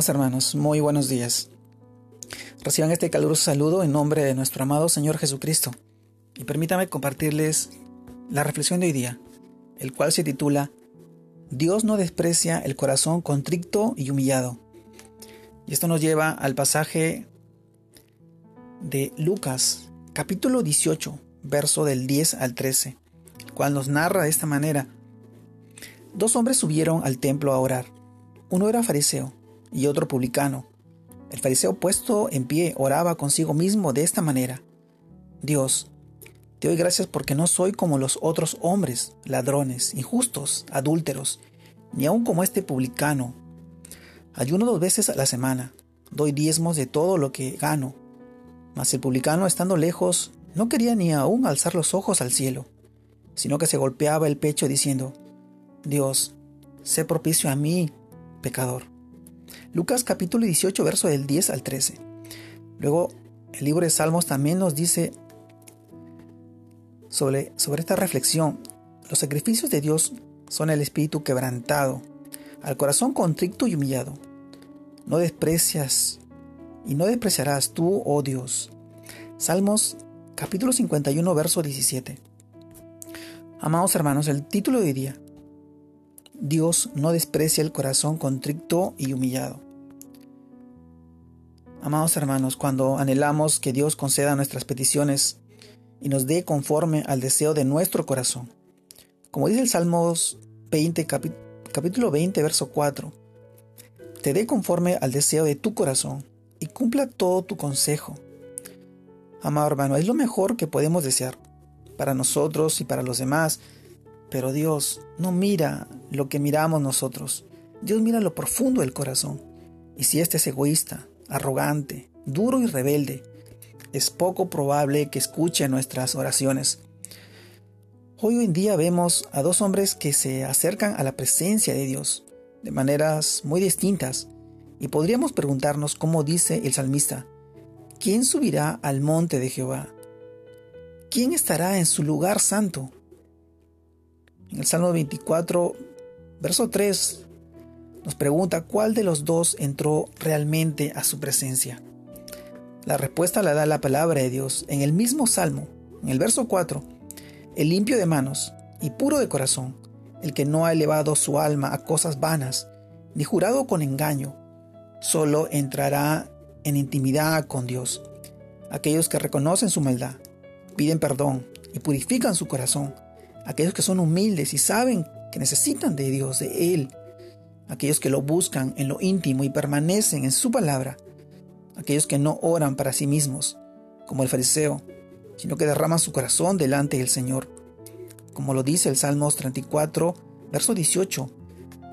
Hermanos, muy buenos días. Reciban este caluroso saludo en nombre de nuestro amado Señor Jesucristo. Y permítame compartirles la reflexión de hoy día, el cual se titula Dios no desprecia el corazón contrito y humillado. Y esto nos lleva al pasaje de Lucas, capítulo 18, verso del 10 al 13, el cual nos narra de esta manera. Dos hombres subieron al templo a orar. Uno era fariseo y otro publicano. El fariseo puesto en pie oraba consigo mismo de esta manera. Dios, te doy gracias porque no soy como los otros hombres, ladrones, injustos, adúlteros, ni aun como este publicano. Ayuno dos veces a la semana, doy diezmos de todo lo que gano. Mas el publicano, estando lejos, no quería ni aún alzar los ojos al cielo, sino que se golpeaba el pecho diciendo, Dios, sé propicio a mí, pecador. Lucas capítulo 18, verso del 10 al 13. Luego, el libro de Salmos también nos dice sobre, sobre esta reflexión, los sacrificios de Dios son el espíritu quebrantado, al corazón contrito y humillado. No desprecias y no despreciarás tú, oh Dios. Salmos capítulo 51, verso 17. Amados hermanos, el título de hoy día, Dios no desprecia el corazón contrito y humillado. Amados hermanos, cuando anhelamos que Dios conceda nuestras peticiones y nos dé conforme al deseo de nuestro corazón, como dice el Salmos 20, capítulo 20, verso 4, te dé conforme al deseo de tu corazón y cumpla todo tu consejo. Amado hermano, es lo mejor que podemos desear para nosotros y para los demás, pero Dios no mira lo que miramos nosotros. Dios mira lo profundo del corazón. Y si éste es egoísta, arrogante, duro y rebelde, es poco probable que escuche nuestras oraciones. Hoy en día vemos a dos hombres que se acercan a la presencia de Dios de maneras muy distintas y podríamos preguntarnos cómo dice el salmista, ¿quién subirá al monte de Jehová? ¿Quién estará en su lugar santo? En el Salmo 24, verso 3, nos pregunta cuál de los dos entró realmente a su presencia. La respuesta la da la palabra de Dios en el mismo Salmo, en el verso 4. El limpio de manos y puro de corazón, el que no ha elevado su alma a cosas vanas, ni jurado con engaño, solo entrará en intimidad con Dios. Aquellos que reconocen su maldad, piden perdón y purifican su corazón, aquellos que son humildes y saben que necesitan de Dios, de Él, aquellos que lo buscan en lo íntimo y permanecen en su palabra, aquellos que no oran para sí mismos, como el fariseo, sino que derraman su corazón delante del Señor, como lo dice el Salmos 34, verso 18.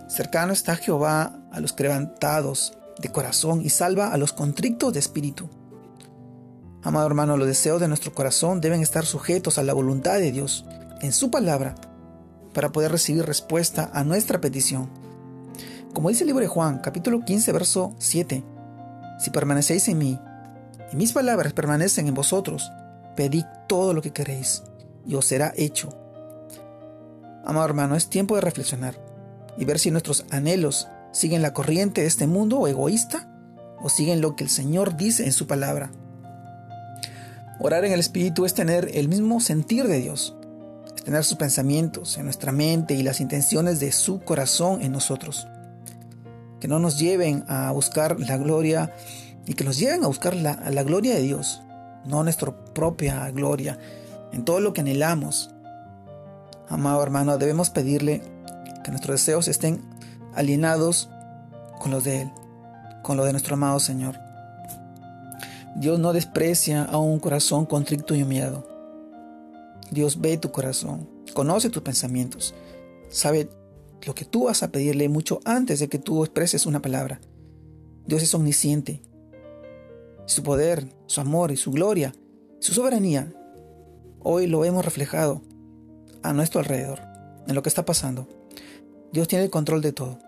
Cercano está Jehová a los quebrantados de corazón y salva a los contrictos de espíritu. Amado hermano, los deseos de nuestro corazón deben estar sujetos a la voluntad de Dios en su palabra para poder recibir respuesta a nuestra petición. Como dice el libro de Juan, capítulo 15, verso 7, si permanecéis en mí y mis palabras permanecen en vosotros, pedid todo lo que queréis y os será hecho. Amado hermano, es tiempo de reflexionar y ver si nuestros anhelos siguen la corriente de este mundo o egoísta o siguen lo que el Señor dice en su palabra. Orar en el Espíritu es tener el mismo sentir de Dios, tener sus pensamientos en nuestra mente y las intenciones de su corazón en nosotros. Que no nos lleven a buscar la gloria y que nos lleven a buscar la, la gloria de Dios, no nuestra propia gloria, en todo lo que anhelamos. Amado hermano, debemos pedirle que nuestros deseos estén alienados con los de Él, con lo de nuestro amado Señor. Dios no desprecia a un corazón contrito y humillado. Dios ve tu corazón, conoce tus pensamientos, sabe lo que tú vas a pedirle mucho antes de que tú expreses una palabra. Dios es omnisciente. Su poder, su amor y su gloria, su soberanía, hoy lo hemos reflejado a nuestro alrededor, en lo que está pasando. Dios tiene el control de todo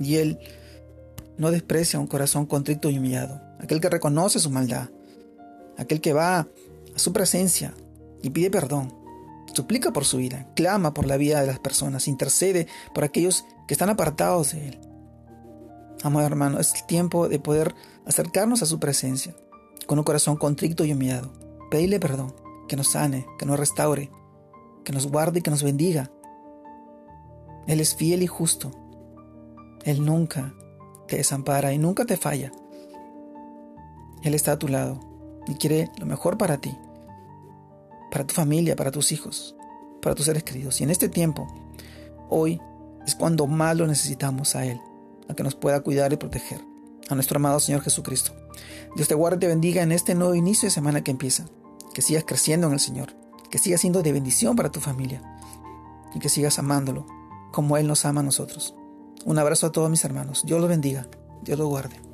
y Él no desprecia un corazón contrito y humillado, aquel que reconoce su maldad, aquel que va a su presencia y pide perdón. Suplica por su vida, clama por la vida de las personas, intercede por aquellos que están apartados de Él. Amado hermano, es el tiempo de poder acercarnos a su presencia con un corazón contrito y humillado. Pedirle perdón, que nos sane, que nos restaure, que nos guarde y que nos bendiga. Él es fiel y justo. Él nunca te desampara y nunca te falla. Él está a tu lado y quiere lo mejor para ti, para tu familia, para tus hijos, para tus seres queridos. Y en este tiempo, hoy es cuando más lo necesitamos a Él, a que nos pueda cuidar y proteger, a nuestro amado Señor Jesucristo. Dios te guarde y te bendiga en este nuevo inicio de semana que empieza, que sigas creciendo en el Señor, que sigas siendo de bendición para tu familia y que sigas amándolo como Él nos ama a nosotros. Un abrazo a todos mis hermanos. Dios los bendiga. Dios los guarde.